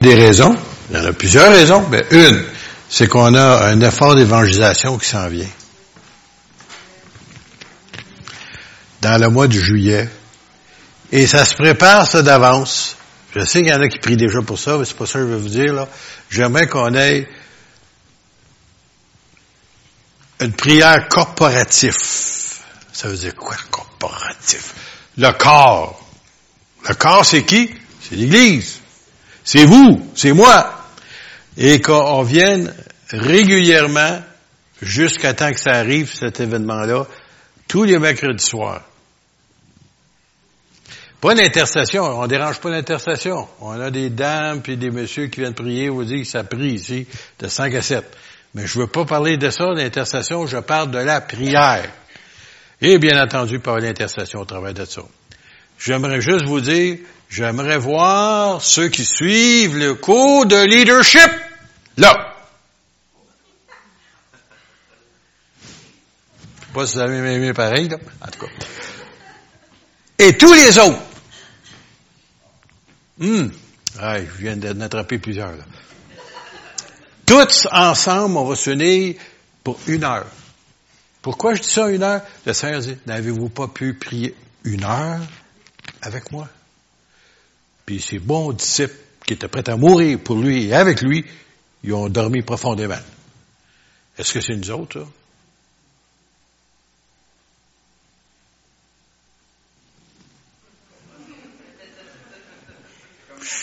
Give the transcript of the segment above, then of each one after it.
des raisons? Il y en a plusieurs raisons. Mais une, c'est qu'on a un effort d'évangélisation qui s'en vient. Dans le mois de juillet. Et ça se prépare, ça, d'avance. Je sais qu'il y en a qui prient déjà pour ça, mais c'est pas ça que je veux vous dire, là. J'aimerais qu'on ait une prière corporative. Ça veut dire quoi, corporatif? Le corps. Le corps, c'est qui? C'est l'Église. C'est vous, c'est moi. Et qu'on vienne régulièrement, jusqu'à temps que ça arrive, cet événement-là, tous les mercredis soirs. Pas l'intercession, on dérange pas l'intercession. On a des dames puis des messieurs qui viennent prier, vous dire que ça prie ici de 5 à 7. Mais je veux pas parler de ça, l'intercession, je parle de la prière. Et bien entendu par l'intercession au travers de ça. J'aimerais juste vous dire, j'aimerais voir ceux qui suivent le cours de leadership. Là. Je sais pas si vous avez aimé pareil, là. En tout cas. Et tous les autres. Hum. Ah, je viens d'en attraper plusieurs, là. Tous ensemble, on va se unir pour une heure. Pourquoi je dis ça une heure? Le Seigneur dit, n'avez-vous pas pu prier une heure avec moi? Puis ces bons disciples qui étaient prêts à mourir pour lui et avec lui, ils ont dormi profondément. Est-ce que c'est nous autres, ça?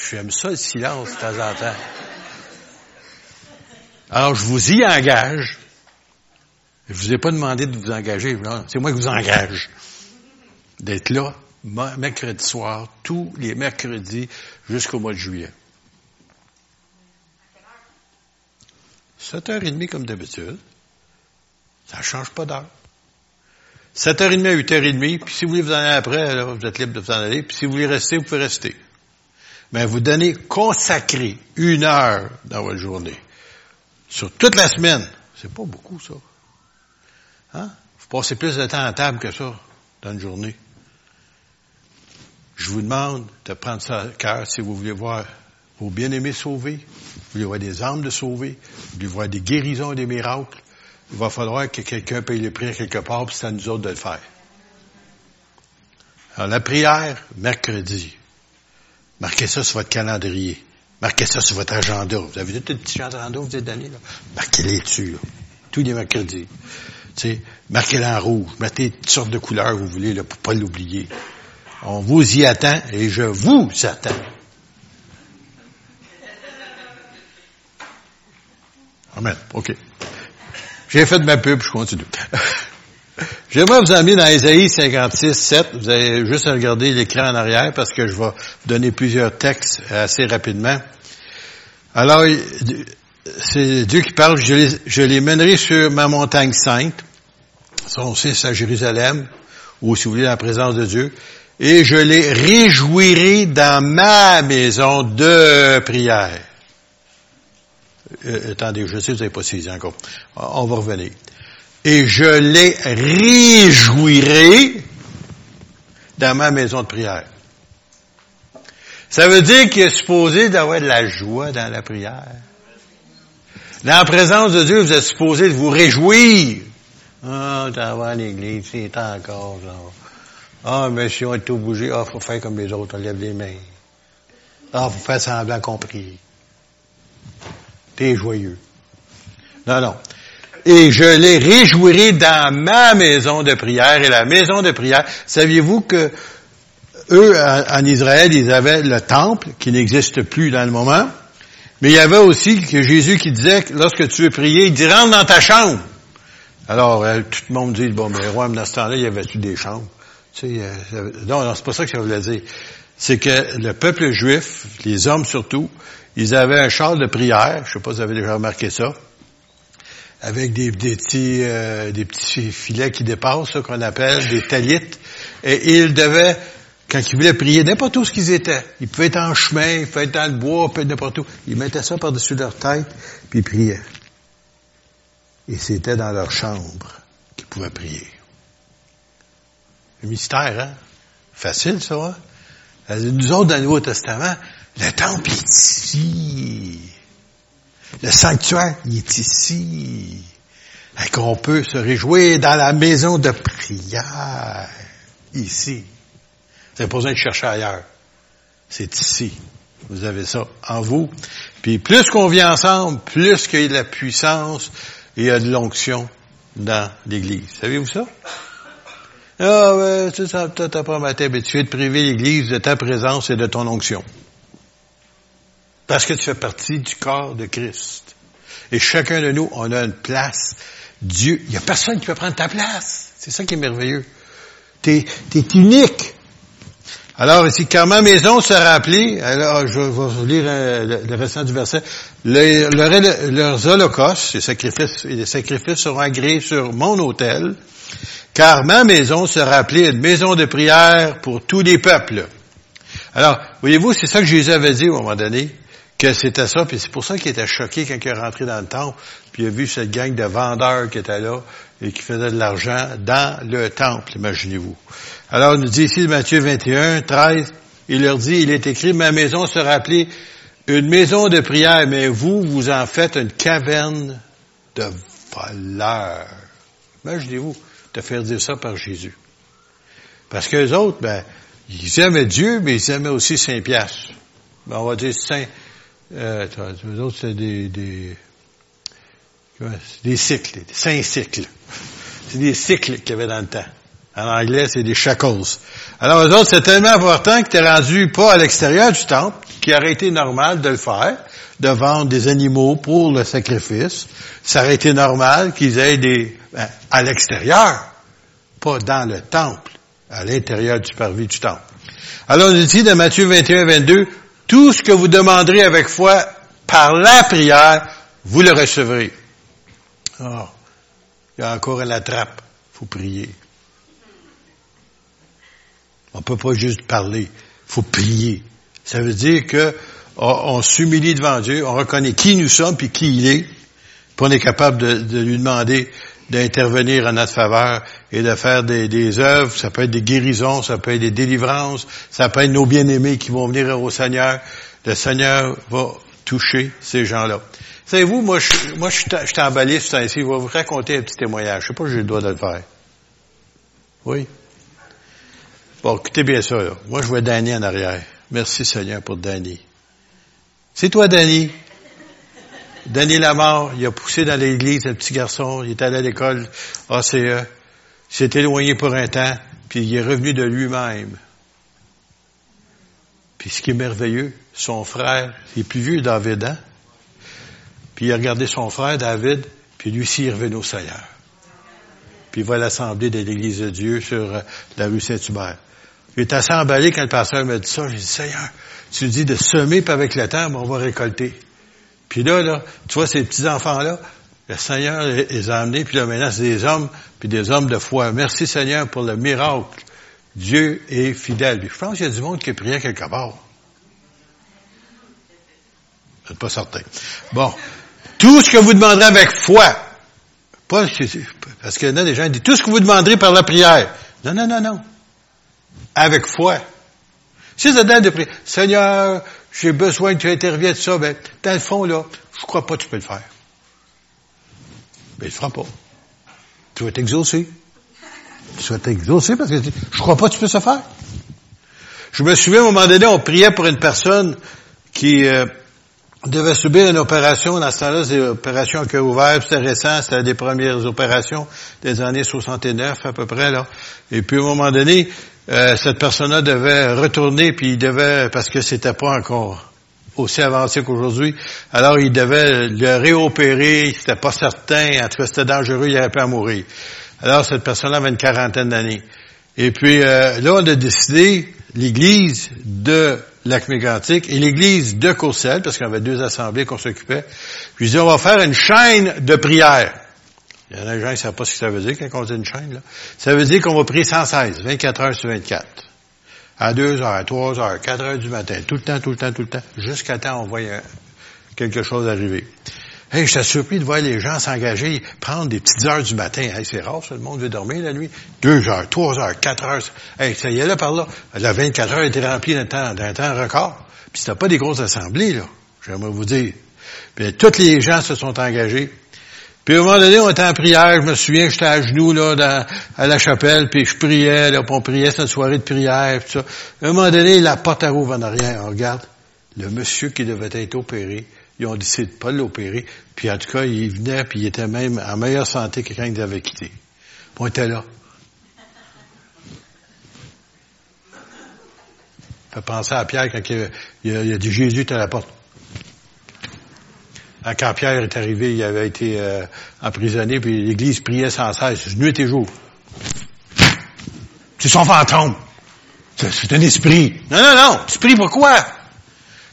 J'aime ça le silence de temps en temps. Alors, je vous y engage. Je vous ai pas demandé de vous engager. C'est moi qui vous engage. D'être là, mercredi soir, tous les mercredis, jusqu'au mois de juillet. 7h30 comme d'habitude. Ça change pas d'heure. 7h30 à 8h30, puis si vous voulez vous en aller après, vous êtes libre de vous en aller, puis si vous voulez rester, vous pouvez rester. Mais vous donnez consacrer une heure dans votre journée. Sur toute la semaine. C'est pas beaucoup, ça. Hein? Vous passez plus de temps à table que ça dans une journée. Je vous demande de prendre ça à cœur si vous voulez voir vos bien-aimés sauvés, vous voulez voir des âmes de sauvés, vous voulez voir des guérisons et des miracles. Il va falloir que quelqu'un paye le prix quelque part, puis c'est à nous autres de le faire. Alors, la prière, mercredi. Marquez ça sur votre calendrier. Marquez ça sur votre agenda. Vous avez tout le petit agenda vous êtes donné, là? Marquez-les dessus. Tous les mercredis. Tu sais, marquez-les en rouge. Mettez toutes sortes de couleurs vous voulez, là, pour pas l'oublier. On vous y attend et je vous attends. Amen. OK. J'ai fait de ma pub, je continue. J'aimerais vous emmener dans Ésaïe 56, 7. Vous avez juste à regarder l'écran en arrière parce que je vais vous donner plusieurs textes assez rapidement. Alors, c'est Dieu qui parle, je les, mènerai sur ma montagne sainte, son fils à Jérusalem, ou si vous voulez, la présence de Dieu, et je les réjouirai dans ma maison de prière. Euh, attendez, je sais que vous n'avez pas saisi encore. On va revenir. Et je les réjouirai dans ma maison de prière. Ça veut dire qu'il est supposé d'avoir de la joie dans la prière. Dans la présence de Dieu, vous êtes supposé de vous réjouir. Ah, t'as voir l'église, c'est encore. Ah, mais si on est tout bougé, ah, faut faire comme les autres, on lève les mains. Ah, faut faire semblant qu'on prie. T'es joyeux. Non, non. Et je les réjouirai dans ma maison de prière. Et la maison de prière, saviez-vous que eux, en Israël, ils avaient le temple, qui n'existe plus dans le moment? Mais il y avait aussi que Jésus qui disait que lorsque tu veux prier, il dit rentre dans ta chambre. Alors, euh, tout le monde dit, bon, mais roi, dans ce temps-là, il y avait-tu des chambres? Euh, non, non, c'est pas ça que je voulais dire. C'est que le peuple juif, les hommes surtout, ils avaient un char de prière, je sais pas si vous avez déjà remarqué ça, avec des, petits euh, des petits filets qui dépassent, qu'on appelle des talites, et ils devaient quand ils voulaient prier, n'importe où ce qu'ils étaient. Ils pouvaient être en chemin, ils pouvaient être dans le bois, ils pouvaient être n'importe où. Ils mettaient ça par-dessus leur tête, puis ils priaient. Et c'était dans leur chambre qu'ils pouvaient prier. Le mystère, hein? Facile, ça, hein? Nous autres, dans le Nouveau Testament, Le temple est ici. Le sanctuaire, est ici. Et qu'on peut se réjouir dans la maison de prière. Ici. Vous n'avez pas besoin de chercher ailleurs. C'est ici. Vous avez ça en vous. Puis plus qu'on vient ensemble, plus qu'il y a de la puissance et il y a de l'onction dans l'Église. Savez-vous ça? Ah ouais, c'est ça, t'as pas tu es de priver l'Église de ta présence et de ton onction. Parce que tu fais partie du corps de Christ. Et chacun de nous, on a une place. Dieu, il n'y a personne qui peut prendre ta place. C'est ça qui est merveilleux. T'es, es unique. Alors ici, car ma maison sera appelée, alors je vais vous lire euh, le, restant du verset, leurs holocaustes, les sacrifices, les sacrifices seront agréés sur mon autel, car ma maison sera appelée une maison de prière pour tous les peuples. Alors, voyez-vous, c'est ça que Jésus avait dit à un moment donné que c'était ça, puis c'est pour ça qu'il était choqué quand il est rentré dans le temple, puis il a vu cette gang de vendeurs qui étaient là et qui faisaient de l'argent dans le temple, imaginez-vous. Alors, il nous dit ici, Matthieu 21, 13, il leur dit, il est écrit, ma maison sera appelée une maison de prière, mais vous, vous en faites une caverne de voleurs. Imaginez-vous de faire dire ça par Jésus. Parce que les autres, ben, ils aimaient Dieu, mais ils aimaient aussi Saint-Pierre. Ben, on va dire Saint, euh, les autres, c'est des, des, des cycles, des saint cycles. C'est des cycles qu'il y avait dans le temps. En anglais, c'est des shackles. Alors, eux autres, c'est tellement important que tu es rendu pas à l'extérieur du temple, qui aurait été normal de le faire, de vendre des animaux pour le sacrifice. Ça aurait été normal qu'ils aient des, à l'extérieur, pas dans le temple, à l'intérieur du parvis du temple. Alors, on dit dans Matthieu 21, 22, tout ce que vous demanderez avec foi par la prière, vous le recevrez. Oh, il y a encore la trappe. faut prier. On peut pas juste parler. faut prier. Ça veut dire que on, s'humilie devant Dieu, on reconnaît qui nous sommes puis qui il est, puis on est capable de, lui demander d'intervenir en notre faveur et de faire des, œuvres. Ça peut être des guérisons, ça peut être des délivrances, ça peut être nos bien-aimés qui vont venir au Seigneur. Le Seigneur va toucher ces gens-là. Savez-vous, moi, je, moi, je, suis emballé ce temps-ci. Je vais vous raconter un petit témoignage. Je sais pas si j'ai le droit de le faire. Oui? Bon, écoutez bien ça, là. Moi, je vois Danny en arrière. Merci, Seigneur, pour Danny. C'est toi, Danny? Danny Lamar, il a poussé dans l'église, un petit garçon. Il est allé à l'école ACE. Il s'est éloigné pour un temps, puis il est revenu de lui-même. Puis ce qui est merveilleux, son frère, il est plus vieux, David, hein? Puis il a regardé son frère, David, puis lui aussi, il est revenu au Seigneur. Puis il va à l'Assemblée de l'Église de Dieu sur euh, la rue Saint-Hubert. Il est assez emballé quand le pasteur m'a dit ça. J'ai dit, Seigneur, tu dis de semer, puis avec le temps, on va récolter. Puis là, là, tu vois, ces petits-enfants-là, le Seigneur les a amenés, puis là, maintenant, c'est des hommes, puis des hommes de foi. Merci, Seigneur, pour le miracle. Dieu est fidèle. Je pense qu'il y a du monde qui a prié quelque part. Je suis pas certain. Bon. Tout ce que vous demanderez avec foi. Pas, parce que là, des gens disent, tout ce que vous demanderez par la prière. Non, non, non, non. Avec foi. Si vous êtes de prière, Seigneur, j'ai besoin que tu interviennes de ça, ben, dans le fond, là, je crois pas que tu peux le faire. Ben, il le fera pas. Tu vas t'exaucer. Tu vas t'exaucer parce que je crois pas que tu peux ça faire. Je me souviens, à un moment donné, on priait pour une personne qui, euh, devait subir une opération. Dans ce temps-là, c'est opération cœur ouvert. C'était récent. C'était des premières opérations des années 69 à peu près. là. Et puis, à un moment donné, euh, cette personne-là devait retourner, puis il devait, parce que c'était pas encore aussi avancé qu'aujourd'hui, alors il devait le réopérer. C'était pas certain. En tout cas, c'était dangereux. Il avait pas à mourir. Alors, cette personne-là avait une quarantaine d'années. Et puis, euh, là, on a décidé, l'Église, de lac mégantic et l'église de Courcelles, parce qu'on avait deux assemblées qu'on s'occupait. Puis on va faire une chaîne de prière. Il y en a des gens qui ne savent pas ce que ça veut dire quand on dit une chaîne. Là. Ça veut dire qu'on va prier 116, 24 heures sur 24. À 2 heures, à 3 heures, 4 heures du matin, tout le temps, tout le temps, tout le temps, jusqu'à temps on voit quelque chose arriver. Hey, je suis surpris de voir les gens s'engager, prendre des petites heures du matin. C'est rare, ça, le monde veut dormir la nuit. Deux heures, trois heures, quatre heures. Hey, ça y est là par là. La 24 heures était remplie d'un temps, d'un temps record. Puis c'était pas des grosses assemblées, là, j'aimerais vous dire. Puis tous les gens se sont engagés. Puis à un moment donné, on était en prière, je me souviens, j'étais à genoux là, à la chapelle, puis je priais, là, on priait, c'était une soirée de prière, puis ça. À un moment donné, la porte à rouvre en arrière, on regarde, le monsieur qui devait être opéré, ils ont décidé de pas l'opérer, puis en tout cas, il venait, puis il était même en meilleure santé que quand il avait quitté. On était là. Ça fait penser à Pierre quand il, il, a dit Jésus à la porte. Quand Pierre est arrivé, il avait été euh, emprisonné, puis l'Église priait sans cesse, nuit et jour. C'est son fantôme. C'est un esprit. Non, non, non. Tu pries pourquoi?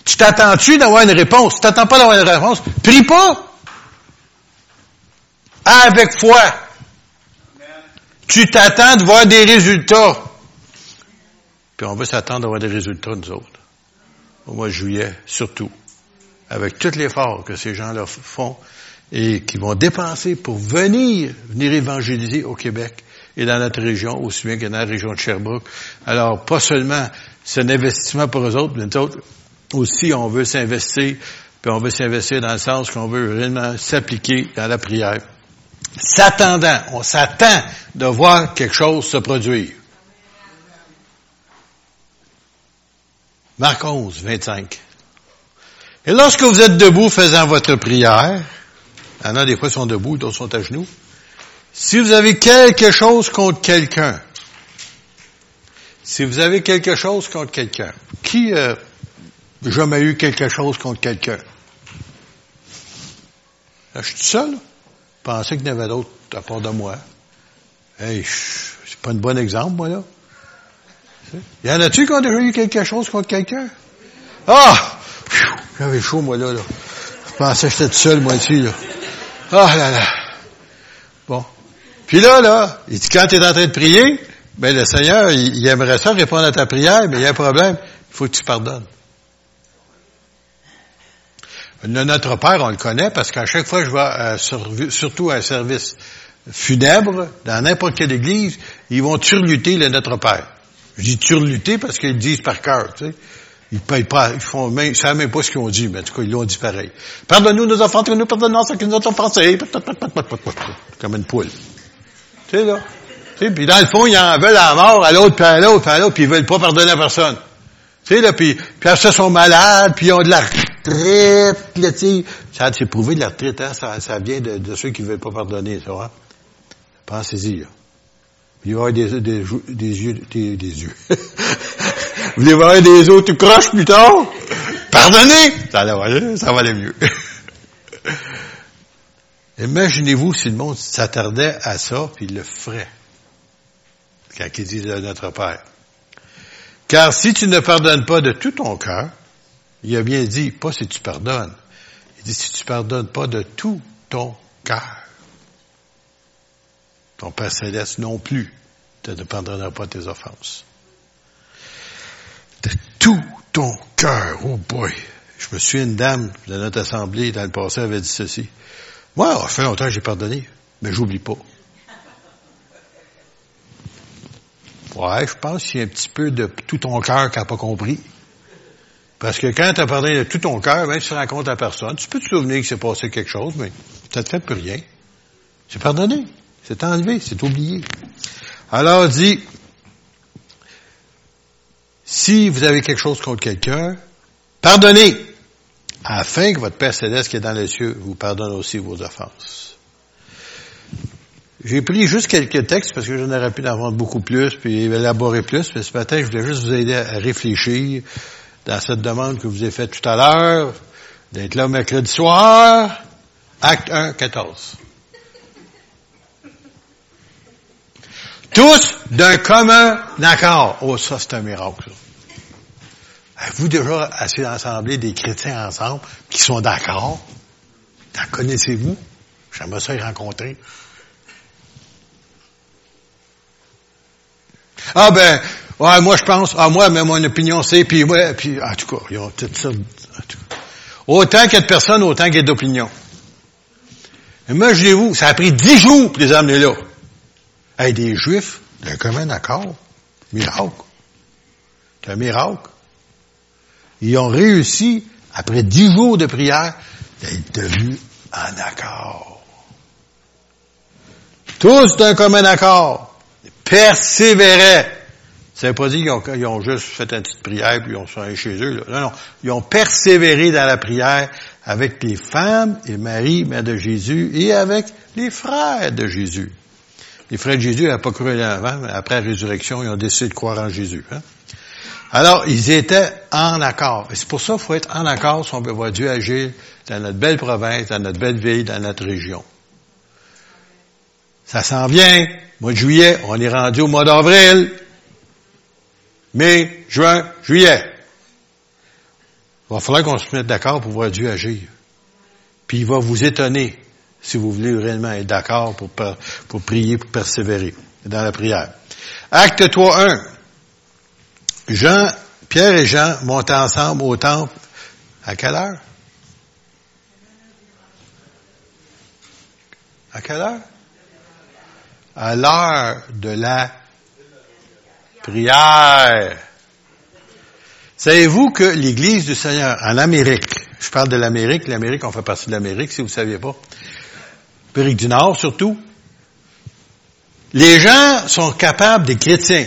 Tu t'attends-tu d'avoir une réponse? Tu t'attends pas d'avoir une réponse? Prie pas! Avec foi. Tu t'attends de voir des résultats. Puis on veut s'attendre d'avoir des résultats, nous autres. Au mois de juillet, surtout. Avec tout l'effort que ces gens-là font et qui vont dépenser pour venir, venir évangéliser au Québec et dans notre région, aussi bien que dans la région de Sherbrooke. Alors, pas seulement c'est un investissement pour eux autres, mais nous autres, aussi, on veut s'investir, puis on veut s'investir dans le sens qu'on veut vraiment s'appliquer dans la prière. S'attendant, on s'attend de voir quelque chose se produire. Marc 11, 25. Et lorsque vous êtes debout faisant votre prière, il y en a des fois sont debout, d'autres sont à genoux, si vous avez quelque chose contre quelqu'un, si vous avez quelque chose contre quelqu'un, qui euh, jamais eu quelque chose contre quelqu'un? je suis tout seul. Je pensais qu'il y en avait d'autres à part de moi. Hey, c'est pas un bon exemple, moi, là. Y en a-tu qui ont déjà eu quelque chose contre quelqu'un? Ah! J'avais chaud, moi, là, là. Je pensais que j'étais tout seul, moi, ici, là. Ah là là. Bon. Puis là, là, il dit, quand tu es en train de prier, ben le Seigneur, il, aimerait ça répondre à ta prière, mais il y a un problème. Il faut que tu pardonnes. Le Notre Père, on le connaît parce qu'à chaque fois que je vais, euh, surtout à un service funèbre, dans n'importe quelle église, ils vont turluter le Notre Père. Je dis turluter parce qu'ils disent par cœur, tu sais. Ils payent pas, ils font même, savent même pas ce qu'ils ont dit, mais en tout cas, ils l'ont dit pareil. Pardonne-nous nos enfants, nous pardonnons ce qu'ils nous ont pensé. Comme une poule. Tu sais, là. Tu sais, puis dans le fond, ils en veulent à mort à l'autre, puis à l'autre, puis à l'autre, puis ils veulent pas pardonner à personne. Tu sais, là, puis, puis après ça, ils sont malades, puis ils ont de la retraite, là, tu sais. Ça, c'est prouvé de la retraite, hein, ça, vient de, ceux qui veulent pas pardonner, ça, hein. Pensez-y, là. Il va y avoir des, des, des yeux, des yeux. Vous voir des tout croches plus tard? Pardonnez! Ça va aller, ça va aller mieux. Imaginez-vous si le monde s'attardait à ça, puis il le ferait. Quand il dit de notre Père. Car si tu ne pardonnes pas de tout ton cœur, il a bien dit, pas si tu pardonnes. Il dit si tu pardonnes pas de tout ton cœur. Ton Père Céleste non plus te ne pardonnera pas tes offenses. De tout ton cœur, oh boy. Je me suis une dame de notre assemblée dans le passé avait dit ceci. Moi, ça fait longtemps que j'ai pardonné, mais j'oublie pas. Ouais, je pense qu'il y a un petit peu de tout ton cœur qui n'a pas compris. Parce que quand tu as parlé de tout ton cœur, même si tu racontes à personne, tu peux te souvenir qu'il s'est passé quelque chose, mais te fait plus rien. C'est pardonné. C'est enlevé, c'est oublié. Alors, dit, si vous avez quelque chose contre quelqu'un, pardonnez, afin que votre Père Céleste qui est dans les cieux vous pardonne aussi vos offenses. J'ai pris juste quelques textes parce que j'en aurais pu en vendre beaucoup plus puis élaborer plus. Mais ce matin, je voulais juste vous aider à réfléchir dans cette demande que vous avez faite tout à l'heure, d'être là mercredi soir, acte 1, 14. Tous d'un commun accord. Oh, ça, c'est un miracle. Avez-vous déjà assez d'assembler des chrétiens ensemble qui sont d'accord? En connaissez-vous? J'aimerais ça y rencontrer. Ah ben, ouais, moi je pense, ah moi, mais mon opinion c'est, puis ouais, puis en tout cas, ils ont tout ça. En tout cas. Autant qu'il y a de personnes, autant qu'il y a d'opinions. Imaginez-vous, ça a pris dix jours pour les amener là. Hey, des Juifs, d'un commun accord, miracle. C'est un miracle. Ils ont réussi, après dix jours de prière, d'être devenus en accord. Tous d'un commun accord. Persévéraient. Ça veut pas dire qu'ils ont, juste fait une petite prière puis ils ont sorti chez eux. Non, non. Ils ont persévéré dans la prière avec les femmes et Marie, mère de Jésus, et avec les frères de Jésus. Les frères de Jésus n'avaient pas cru avant, mais après la résurrection, ils ont décidé de croire en Jésus. Hein. Alors, ils étaient en accord. Et c'est pour ça qu'il faut être en accord si on veut voir Dieu agir dans notre belle province, dans notre belle ville, dans notre région. Ça s'en vient. Mois de juillet, on est rendu au mois d'avril. Mai, juin, juillet. Il va falloir qu'on se mette d'accord pour voir Dieu agir. Puis il va vous étonner si vous voulez réellement être d'accord pour, pour prier, pour persévérer dans la prière. Acte 3, 1. Jean, Pierre et Jean montent ensemble au temple. À quelle heure? À quelle heure? À l'heure de la prière. Savez-vous que l'Église du Seigneur en Amérique, je parle de l'Amérique, l'Amérique, on fait partie de l'Amérique, si vous ne saviez pas, Amérique du Nord surtout, les gens sont capables, des chrétiens,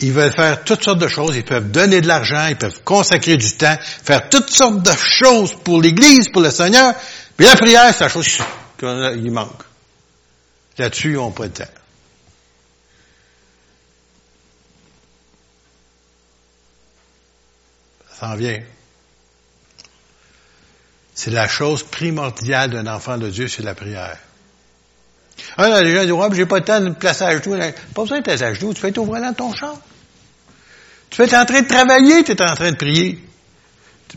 ils veulent faire toutes sortes de choses, ils peuvent donner de l'argent, ils peuvent consacrer du temps, faire toutes sortes de choses pour l'Église, pour le Seigneur, mais la prière, c'est la chose qu'il manque. Là-dessus, de temps. Ça s'en vient. C'est la chose primordiale d'un enfant de Dieu, c'est la prière. Ah, les gens disent, ouais, j'ai pas temps de me placer à genoux. Pas besoin de à genoux, tu peux être au volant ton champ. Tu être en train de travailler, tu es en train de prier.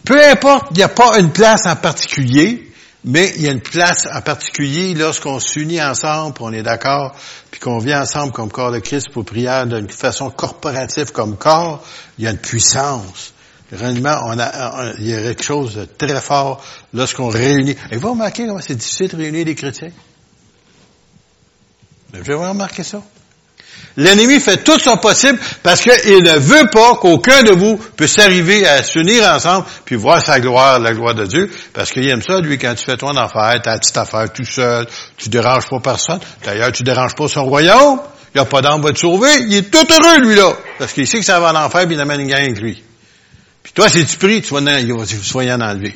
Peu importe, il n'y a pas une place en particulier, mais il y a une place en particulier lorsqu'on s'unit ensemble, puis on est d'accord, puis qu'on vient ensemble comme corps de Christ pour prier d'une façon corporative comme corps, il y a une puissance. Réellement, il y a quelque chose de très fort lorsqu'on réunit. Et vous remarquez comment c'est difficile de réunir des chrétiens? Vous avez remarqué ça? L'ennemi fait tout son possible parce qu'il ne veut pas qu'aucun de vous puisse arriver à s'unir ensemble puis voir sa gloire, la gloire de Dieu, parce qu'il aime ça, lui, quand tu fais ton affaire, ta petite affaire tout seul, tu déranges pas personne. D'ailleurs, tu déranges pas son royaume. Il n'y a pas d'âme va te sauver. Il est tout heureux, lui, là. Parce qu'il sait que ça va en enfer puis il amène une gang avec lui. Puis toi, si tu pries, tu vas, il va, y en enlever.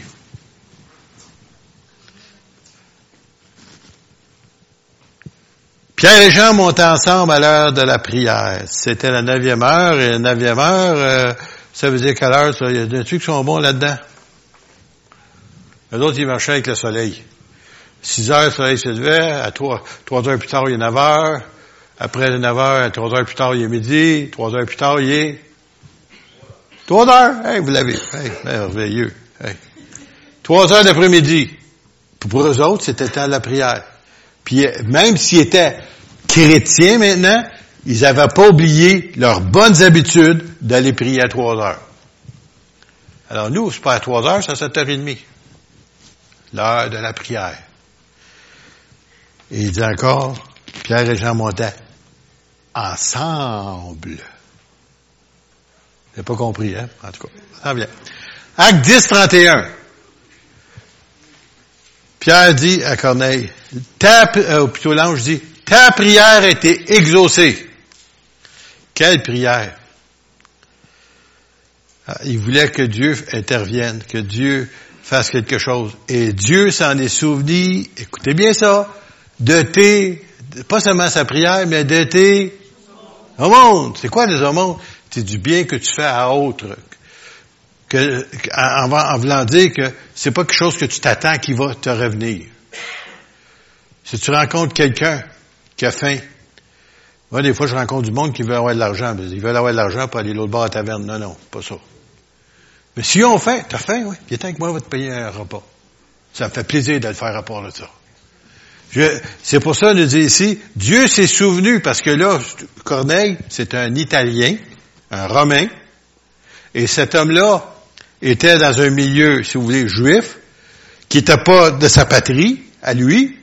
Pierre et Jean montent ensemble à l'heure de la prière. C'était la neuvième heure, et la neuvième heure, euh, ça veut dire quelle heure? Il y a des trucs qui sont bons là-dedans? Les autres, ils marchaient avec le soleil. Six heures, le soleil se levait. À trois, trois heures plus tard, il est neuf heures. Après neuf heures, à trois heures plus tard, il est midi. Trois heures plus tard, il est trois heures. Hey, vous l'avez. Hey, merveilleux. Hey. Trois heures d'après-midi. Pour eux autres, c'était à la prière. Puis même s'ils étaient chrétiens maintenant, ils n'avaient pas oublié leurs bonnes habitudes d'aller prier à trois heures. Alors nous, c'est pas à trois heures, c'est à sept heures et demie. L'heure de la prière. Et il dit encore, Pierre et Jean montaient ensemble. N'avez pas compris, hein? En tout cas, ça vient. Acte 10, 31. Pierre dit à Corneille, ta, euh, plutôt l'ange dit, ta prière a été exaucée. Quelle prière? Ah, il voulait que Dieu intervienne, que Dieu fasse quelque chose. Et Dieu s'en est souvenu, écoutez bien ça, de tes, pas seulement sa prière, mais de tes monde. C'est quoi les aumônes? C'est du bien que tu fais à autre en, en voulant dire que c'est pas quelque chose que tu t'attends qui va te revenir. Si tu rencontres quelqu'un qui a faim, moi, des fois, je rencontre du monde qui veut avoir de l'argent. Ils veulent avoir de l'argent pour aller l'autre bord à la taverne. Non, non, pas ça. Mais si on fait, t'as faim, oui. Viens avec moi, on va te payer un repas. Ça me fait plaisir de faire rapport de ça. C'est pour ça, nous dit ici, Dieu s'est souvenu, parce que là, Corneille, c'est un Italien, un Romain, et cet homme-là était dans un milieu, si vous voulez, juif, qui n'était pas de sa patrie, à lui,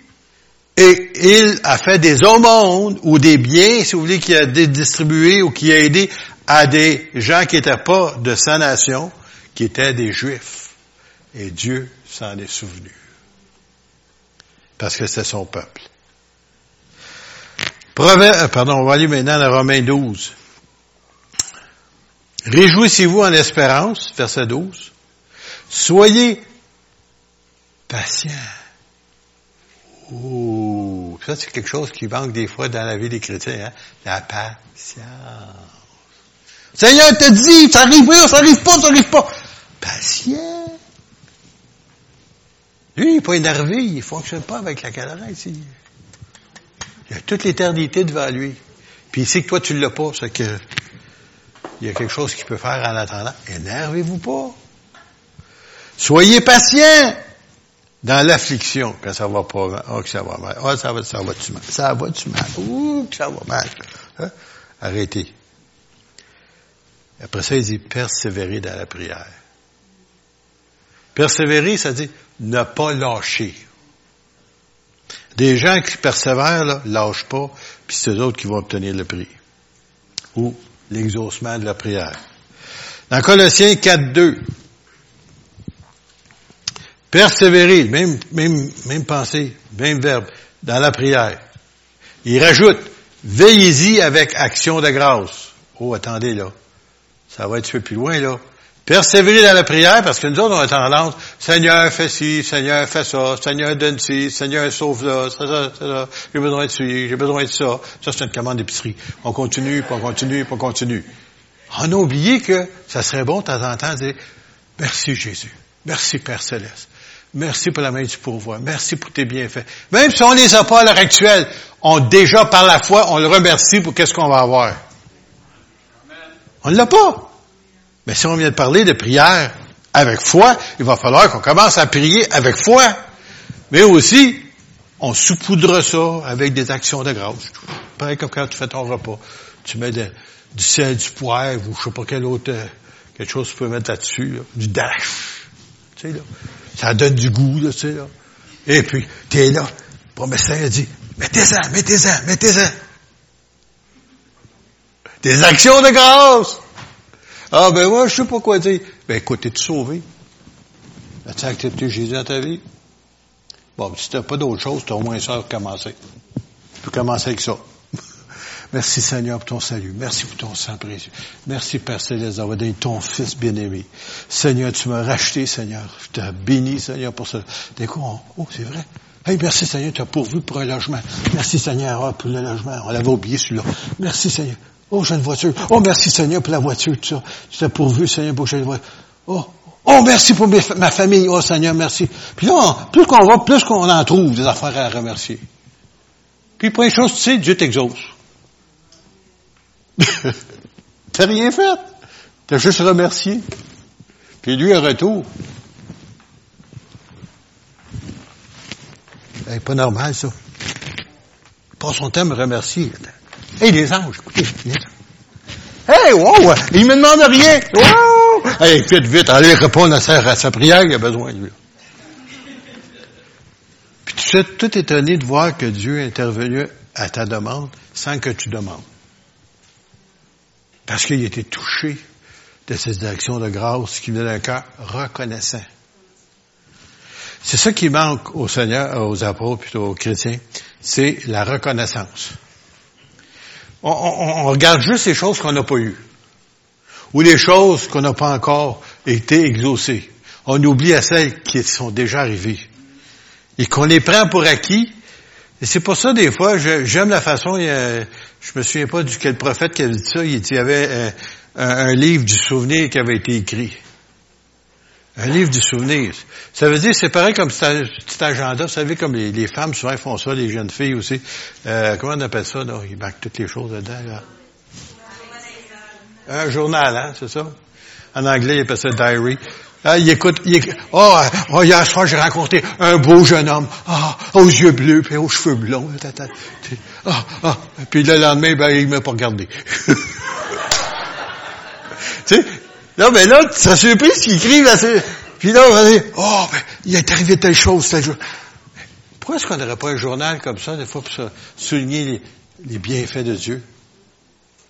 et il a fait des aumônes ou des biens, si vous voulez, qui a distribué ou qui a aidé à des gens qui n'étaient pas de sa nation, qui étaient des Juifs. Et Dieu s'en est souvenu. Parce que c'est son peuple. Proverbe, pardon, on va aller maintenant dans Romains 12. Réjouissez-vous en espérance, verset 12. Soyez patients. Oh, ça c'est quelque chose qui manque des fois dans la vie des chrétiens, hein? la patience. Seigneur te dit, ça arrive pas, ça arrive pas, ça arrive pas. Patient. Lui, il n'est pas énervé, il ne fonctionne pas avec la ici. Il a toute l'éternité devant lui. Puis il sait que toi, tu ne l'as pas, c'est que il y a quelque chose qu'il peut faire en attendant. Énervez-vous pas. Soyez patient dans l'affliction quand ça va pas oh, que ça va mal. Oh, ça va, ça va tu mal. Ça va tu mal. Ouh, que ça va mal. Hein? Arrêtez. Après ça, il dit persévérer dans la prière. Persévérer, ça dit ne pas lâcher. Des gens qui persévèrent, là, lâchent pas, puis c'est eux autres qui vont obtenir le prix. Ou l'exaucement de la prière. Dans Colossiens 4, 2, persévérer, même, même, même pensée, même verbe, dans la prière. Il rajoute, veillez-y avec action de grâce. Oh, attendez là. Ça va être un plus loin, là. Persévérer dans la prière, parce que nous autres, on a tendance, Seigneur, fais ci, Seigneur, fais ça, Seigneur, donne ci, Seigneur, sauve là, ça, ça, ça, j'ai besoin de ci, j'ai besoin de ça. Ça, c'est une commande d'épicerie. On continue, puis on continue, puis on continue. On a oublié que ça serait bon de temps en temps de dire, merci Jésus, merci Père Céleste, merci pour la main du pourvoi, merci pour tes bienfaits. Même si on les a pas à l'heure actuelle, on déjà par la foi, on le remercie pour qu'est-ce qu'on va avoir. On ne l'a pas. Mais si on vient de parler de prière avec foi, il va falloir qu'on commence à prier avec foi. Mais aussi, on saupoudre ça avec des actions de grâce. Pareil comme quand tu fais ton repas. Tu mets du sel, du poivre, ou je sais pas quel autre, euh, quelque chose que tu peux mettre là-dessus, du dash. Tu sais, là. Ça donne du goût, là, tu sais, là. Et puis, tu es là. Le promesseur dit, mettez-en, mettez-en, mettez-en. Des actions de grâce. Ah, ben moi, je sais pas quoi dire. Ben écoute, es-tu sauvé? As-tu accepté Jésus dans ta vie? Bon, si t'as pas d'autre chose, t'as au moins ça à commencer. Tu peux commencer avec ça. Merci Seigneur pour ton salut. Merci pour ton sang précieux. Merci Père Céleste d'avoir donné ton Fils bien-aimé. Seigneur, tu m'as racheté, Seigneur. Je t'ai béni, Seigneur, pour ça. D'un coup, oh, c'est vrai. Hey, merci Seigneur, tu as pourvu pour un logement. Merci Seigneur pour le logement. On l'avait oublié celui-là. Merci Seigneur. Oh, j'ai une voiture. Oh, merci Seigneur pour la voiture, tout ça. Tu t'es pourvu, Seigneur, pour que j'ai une voiture. Oh, oh, merci pour ma famille. Oh, Seigneur, merci. Puis là, plus qu'on va, plus qu'on en trouve des affaires à remercier. Puis, première chose, tu sais, Dieu t'exauce. T'as rien fait. T'as juste remercié. Puis lui, un retour. C'est pas normal, ça. Passe son temps à me remercier. Hey, les anges, écoutez, les Hey, wow! Il me demande rien! Wow! Hey, vite, vite, allez répondre à sa, à sa prière, il a besoin de lui. Puis tu es tout étonné de voir que Dieu est intervenu à ta demande sans que tu demandes. Parce qu'il était touché de ces actions de grâce qui venaient d'un cœur reconnaissant. C'est ça qui manque au Seigneur, aux apôtres, plutôt aux chrétiens, c'est la reconnaissance. On, regarde juste les choses qu'on n'a pas eues. Ou les choses qu'on n'a pas encore été exaucées. On oublie à celles qui sont déjà arrivées. Et qu'on les prend pour acquis. Et c'est pour ça, des fois, j'aime la façon, a, je me souviens pas du quel prophète qui avait dit ça, il y avait un, un livre du souvenir qui avait été écrit. Un livre du souvenir. Ça veut dire, c'est pareil comme petit agenda. Vous savez, comme les, femmes, souvent, font ça, les jeunes filles aussi. Euh, comment on appelle ça, là? Ils marquent toutes les choses dedans, là. Un journal, hein, c'est ça? En anglais, ils appellent ça diary. Ah, il écoute, il écoute, oh, oh, hier soir, j'ai rencontré un beau jeune homme, ah, aux yeux bleus, puis aux cheveux blonds, ah, ah, puis le lendemain, ben, il m'a pas regardé. tu sais, non, mais là, tu seras surpris ce qu'il écrit, là, puis là, on va dire, oh, ben, il est arrivé telle chose, tel jour. Pourquoi est-ce qu'on n'aurait pas un journal comme ça, des fois, pour souligner les, bienfaits de Dieu?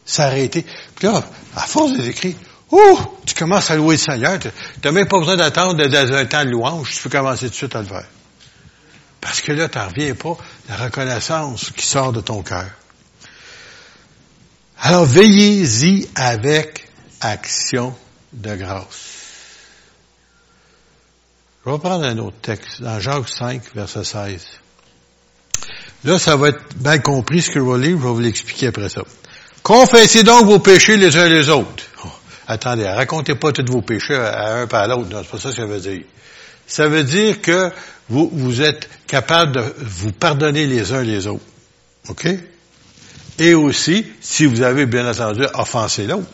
S'arrêter. Puis là, à force d'écrire, Ouh! Tu commences à louer le Seigneur. Tu n'as même pas besoin d'attendre dans un temps de louange. Tu peux commencer tout de suite à le faire. Parce que là, tu n'en reviens pas la reconnaissance qui sort de ton cœur. Alors, veillez-y avec action de grâce. Je vais prendre un autre texte, dans Jacques 5, verset 16. Là, ça va être bien compris ce que je vais lire, je vais vous l'expliquer après ça. Confessez donc vos péchés les uns les autres. Oh, attendez, racontez pas tous vos péchés à un par l'autre. Non, c'est pas ça que ça veut dire. Ça veut dire que vous, êtes capable de vous pardonner les uns les autres. OK? Et aussi, si vous avez bien entendu offensé l'autre,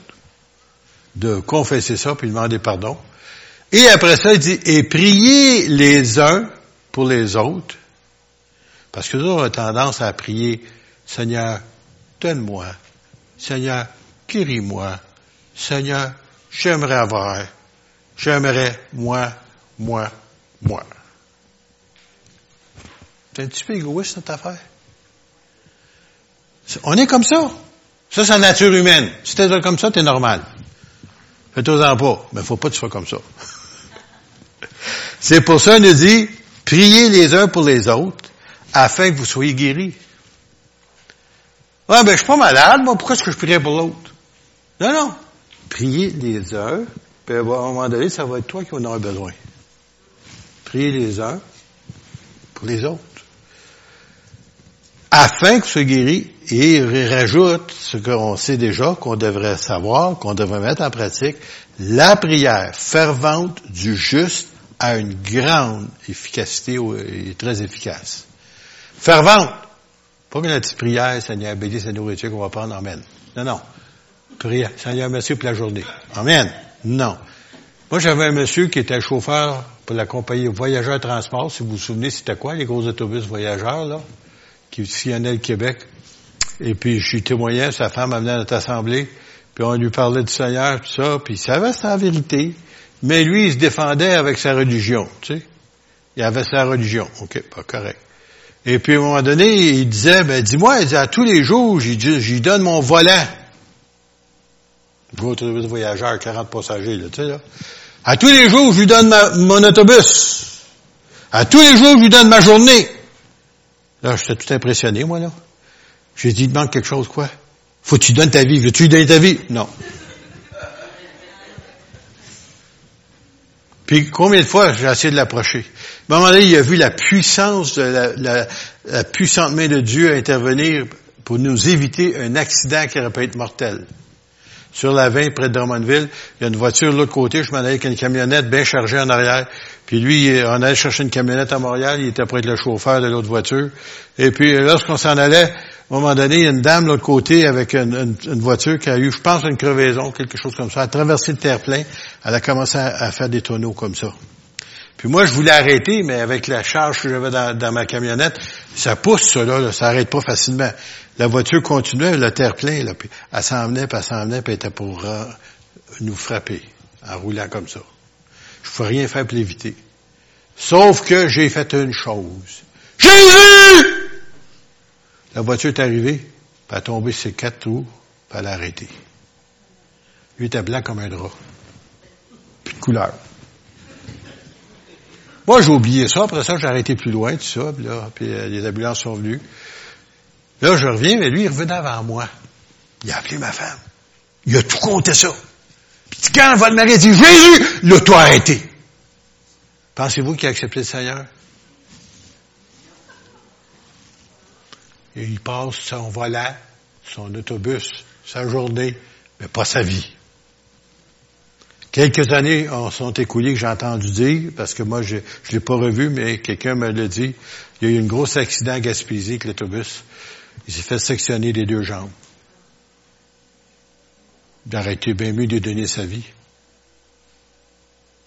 de confesser ça puis demander pardon. Et après ça, il dit, et priez les uns pour les autres, parce que nous avons tendance à prier, Seigneur, donne-moi, Seigneur, guéris-moi, Seigneur, j'aimerais avoir, j'aimerais moi, moi, moi. C'est un petit peu égoïste notre affaire. On est comme ça. Ça, c'est la nature humaine. Si t'es comme ça, t'es normal. Fais-toi-en pas. Mais faut pas que tu sois comme ça. c'est pour ça, qu'on nous dit, priez les uns pour les autres, afin que vous soyez guéris. Ouais, ben, je suis pas malade, moi, pourquoi est-ce que je prierais pour l'autre? Non, non. Priez les uns, puis à un moment donné, ça va être toi qui en auras besoin. Priez les uns pour les autres. Afin que vous soyez guéris, et il rajoute ce qu'on sait déjà, qu'on devrait savoir, qu'on devrait mettre en pratique, la prière fervente du juste a une grande efficacité et très efficace. Fervente. Pas une petite prière, Seigneur, bénis sa nourriture qu'on va prendre, Amen. Non, non. Prière, Seigneur, merci pour la journée. Amen. Non. Moi, j'avais un monsieur qui était chauffeur pour la compagnie Voyageurs Transport. Si vous vous souvenez, c'était quoi, les gros autobus voyageurs, là, qui sillonnaient le Québec? Et puis, je suis témoignant, sa femme amené à notre assemblée, puis on lui parlait du Seigneur, tout ça, puis il savait c'était vérité. Mais lui, il se défendait avec sa religion, tu sais. Il avait sa religion. OK, pas correct. Et puis, à un moment donné, il disait, ben, dis-moi, à tous les jours, j'y donne mon volant. Gros autobus voyageur, 40 passagers, là, tu sais, là. À tous les jours, je lui donne mon autobus. À tous les jours, je lui donne ma journée. Là, j'étais tout impressionné, moi, là. J'ai dit, il manque quelque chose, quoi? Faut que tu donnes ta vie. Veux-tu lui donner ta vie? Non. Puis combien de fois j'ai essayé de l'approcher? À un moment donné, il a vu la puissance, de la, puissante main de Dieu intervenir pour nous éviter un accident qui aurait pu être mortel. Sur la 20, près de Drummondville, il y a une voiture de l'autre côté, je m'en allais avec une camionnette bien chargée en arrière. Puis lui, on allait chercher une camionnette à Montréal, il était près de le chauffeur de l'autre voiture. Et puis lorsqu'on s'en allait, à un moment donné, il y a une dame de l'autre côté avec une, voiture qui a eu, je pense, une crevaison, quelque chose comme ça. Elle a traversé le terre-plein. Elle a commencé à, faire des tonneaux comme ça. Puis moi, je voulais arrêter, mais avec la charge que j'avais dans, ma camionnette, ça pousse, ça, là, ça arrête pas facilement. La voiture continuait, le terre-plein, là, puis elle s'en venait, puis elle s'en puis elle était pour euh, nous frapper, en roulant comme ça. Je pouvais rien faire pour l'éviter. Sauf que j'ai fait une chose. Jésus! La voiture est arrivée, puis a tombé ses quatre trous, puis elle a arrêté. Lui était blanc comme un drap. Puis de couleur. Moi, j'ai oublié ça. Après ça, j'ai arrêté plus loin, tout ça. Puis, là, puis euh, les ambulances sont venues. Là, je reviens, mais lui, il revenait avant moi. Il a appelé ma femme. Il a tout compté ça. Puis quand votre mari a dit Jésus, il a tout arrêté. Pensez-vous qu'il a accepté le Seigneur? Et il passe son volant, son autobus, sa journée, mais pas sa vie. Quelques années sont écoulées que j'ai entendu dire, parce que moi, je ne l'ai pas revu, mais quelqu'un me l'a dit. Il y a eu un gros accident à Gaspésie avec l'autobus. Il s'est fait sectionner les deux jambes. D'arrêter bien mieux de donner sa vie.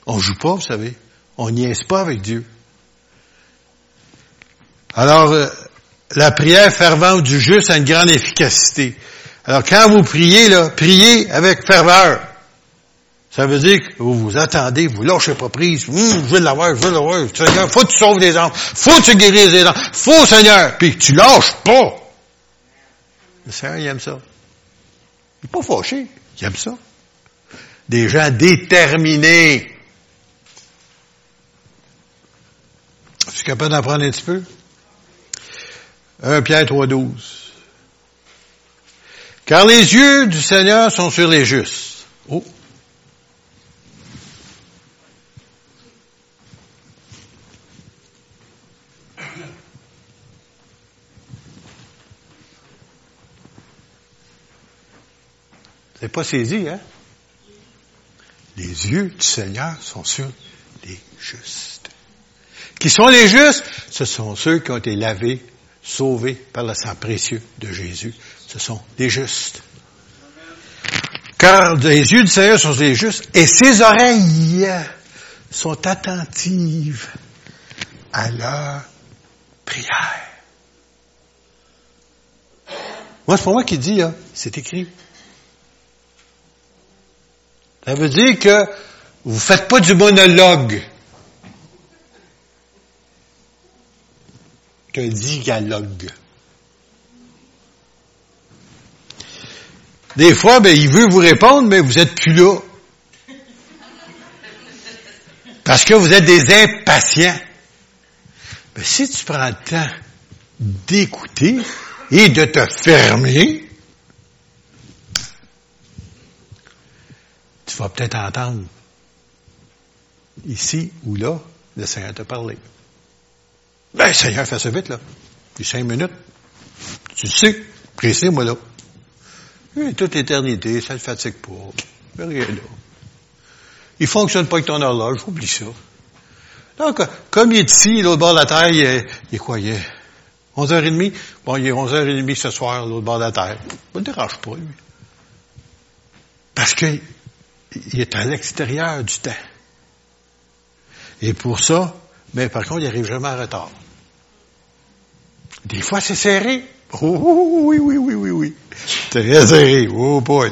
On joue pas, vous savez. On niaise pas avec Dieu. Alors, euh, la prière fervente du juste a une grande efficacité. Alors quand vous priez, là, priez avec ferveur. Ça veut dire que vous vous attendez, vous lâchez pas prise. Hum, je veux l'avoir, je veux l'avoir. Seigneur, faut que tu sauves des âmes. Faut que tu guérisses des âmes. Faut, Seigneur. Puis tu lâches pas. Le Seigneur, il aime ça. Il n'est pas fâché. Il aime ça. des gens déterminés. Je suis capable d'en prendre un petit peu? 1 Pierre 3, 12. Car les yeux du Seigneur sont sur les justes. Oh. Vous pas saisi, hein? Les yeux du Seigneur sont sur les justes. Qui sont les justes? Ce sont ceux qui ont été lavés, sauvés par le sang précieux de Jésus. Ce sont les justes. Car les yeux du Seigneur sont les justes et ses oreilles sont attentives à leur prière. Moi, c'est pas moi qui dis, hein. c'est écrit. Ça veut dire que vous ne faites pas du monologue. C'est un dialogue. Des fois, ben, il veut vous répondre, mais vous êtes plus là. Parce que vous êtes des impatients. Mais si tu prends le temps d'écouter et de te fermer, tu vas peut-être entendre ici ou là le Seigneur te parler. Ben, Seigneur, fais ça vite, là. Puis cinq minutes. Tu sais, pressé, moi, là. Et toute éternité, ça ne fatigue pas. Rien là. Il fonctionne pas avec ton horloge, oublie ça. Donc, comme il est ici, l'autre bord de la terre, il est, il est quoi, il est 11h30? Bon, il est 11h30 ce soir, l'autre bord de la terre. Ça ne dérange pas, lui. Parce que il est à l'extérieur du temps. Et pour ça, mais par contre, il arrive jamais en retard. Des fois, c'est serré. Oh, oui, oui, oui, oui, oui. Très serré. Oh boy.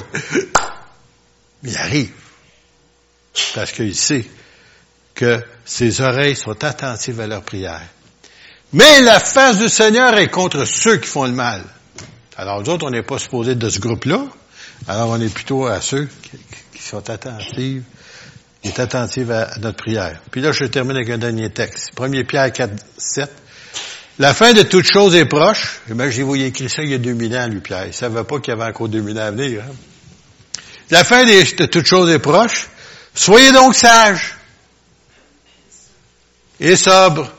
Mais il arrive. Parce qu'il sait que ses oreilles sont attentives à leur prière. Mais la face du Seigneur est contre ceux qui font le mal. Alors, nous autres, on n'est pas supposé de ce groupe-là. Alors, on est plutôt à ceux qui, sont attentifs, qui est attentive à notre prière. Puis là, je termine avec un dernier texte. 1 Pierre 4, 7. La fin de toute chose est proche. Imaginez-vous, il a écrit ça il y a 2000 ans, lui, Pierre. Il savait pas qu'il y avait encore 2000 ans à venir. Hein. La fin de toute chose est proche. Soyez donc sages et sobres.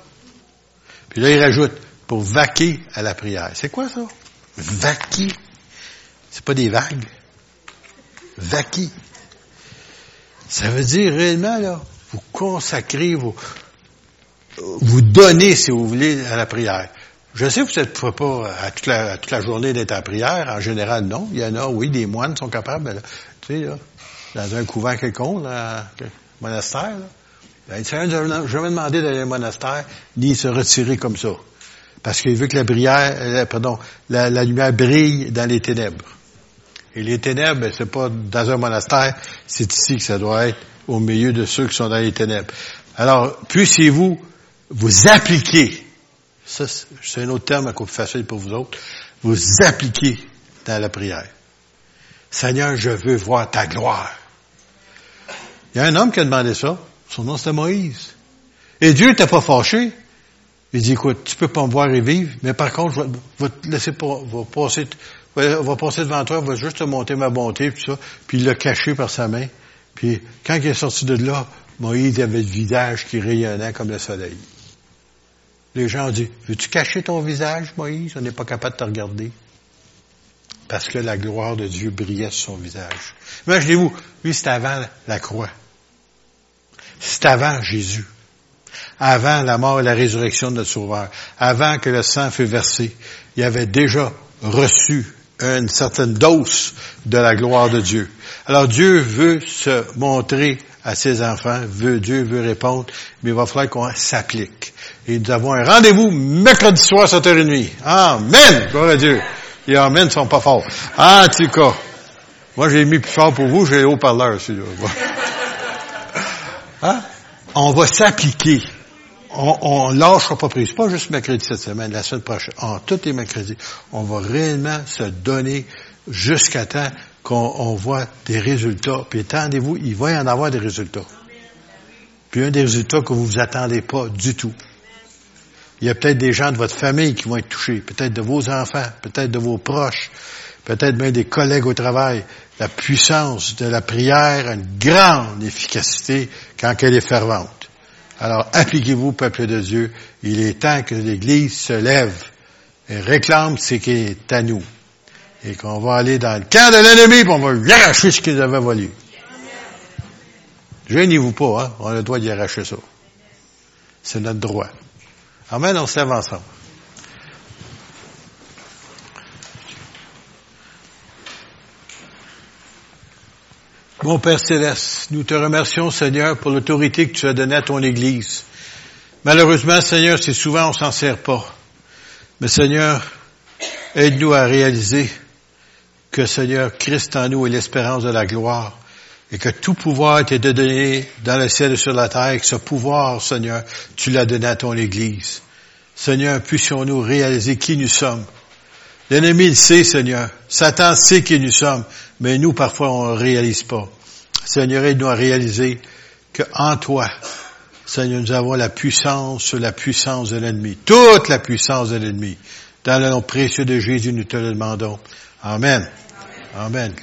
Puis là, il rajoute, pour vaquer à la prière. C'est quoi ça? Vaquer? C'est pas des vagues. Vaquer. Ça veut dire réellement, là, vous consacrez, vous, vous donnez, si vous voulez, à la prière. Je sais que vous n'êtes pas à toute, la, toute la journée d'être en prière. En général, non. Il y en a, oui, des moines sont capables, là, tu sais, là, dans un couvent quelconque, là, monastère, là. Ben, je jamais demandé d'aller au monastère, ni se retirer comme ça. Parce qu'il veut que la, prière, euh, pardon, la lumière brille dans les ténèbres. Et les ténèbres, ben, c'est pas dans un monastère, c'est ici que ça doit être au milieu de ceux qui sont dans les ténèbres. Alors, puissiez-vous vous appliquer, ça c'est un autre terme peu plus facile pour vous autres, vous appliquer dans la prière. Seigneur, je veux voir ta gloire. Il y a un homme qui a demandé ça. Son nom c'était Moïse. Et Dieu n'était pas fâché. Il dit, écoute, tu peux pas me voir et vivre, mais par contre, je vais, te laisser va passer, va passer devant toi, va juste te monter ma bonté, puis ça. Puis il l'a caché par sa main. Puis quand il est sorti de là, Moïse avait le visage qui rayonnait comme le soleil. Les gens ont dit, veux-tu cacher ton visage, Moïse? On n'est pas capable de te regarder. Parce que la gloire de Dieu brillait sur son visage. Imaginez-vous, lui, c'était avant la croix. C'était avant Jésus. Avant la mort et la résurrection de notre Sauveur. Avant que le sang fût versé. Il avait déjà reçu une certaine dose de la gloire de Dieu. Alors Dieu veut se montrer à ses enfants, veut, Dieu veut répondre, mais il va falloir qu'on s'applique. Et nous avons un rendez-vous mercredi soir à 7h30. Amen! Gloire à Dieu. Les Amen ne sont pas forts. En tout cas, moi j'ai mis plus fort pour vous, j'ai haut-parleur aussi. Hein? On va s'appliquer. On, on lâchera pas prise. Pas juste mercredi cette semaine, la semaine prochaine. En tous les mercredis. On va réellement se donner jusqu'à temps qu'on voit des résultats. Puis attendez-vous, il va y en avoir des résultats. Puis un des résultats que vous vous attendez pas du tout. Il y a peut-être des gens de votre famille qui vont être touchés, peut-être de vos enfants, peut-être de vos proches, peut-être même des collègues au travail. La puissance de la prière a une grande efficacité quand elle est fervente. Alors appliquez-vous, peuple de Dieu. Il est temps que l'Église se lève et réclame ce qui est à nous. Et qu'on va aller dans le camp de l'ennemi et on va lui arracher ce qu'ils avaient volé. Gênez-vous pas, hein? On a le droit d'y arracher ça. C'est notre droit. Amen, on se lève ensemble. Bon Père Céleste, nous te remercions Seigneur pour l'autorité que tu as donnée à ton Église. Malheureusement Seigneur, c'est souvent on s'en sert pas. Mais Seigneur, aide-nous à réaliser que Seigneur, Christ en nous est l'espérance de la gloire et que tout pouvoir t'est donné dans le ciel et sur la terre, et que ce pouvoir, Seigneur, tu l'as donné à ton Église. Seigneur, puissions-nous réaliser qui nous sommes. L'ennemi le sait, Seigneur. Satan sait qui nous sommes, mais nous, parfois, on ne réalise pas. Seigneur, aide-nous à réaliser qu'en toi, Seigneur, nous avons la puissance sur la puissance de l'ennemi. Toute la puissance de l'ennemi. Dans le nom précieux de Jésus, nous te le demandons. Amen. Amen.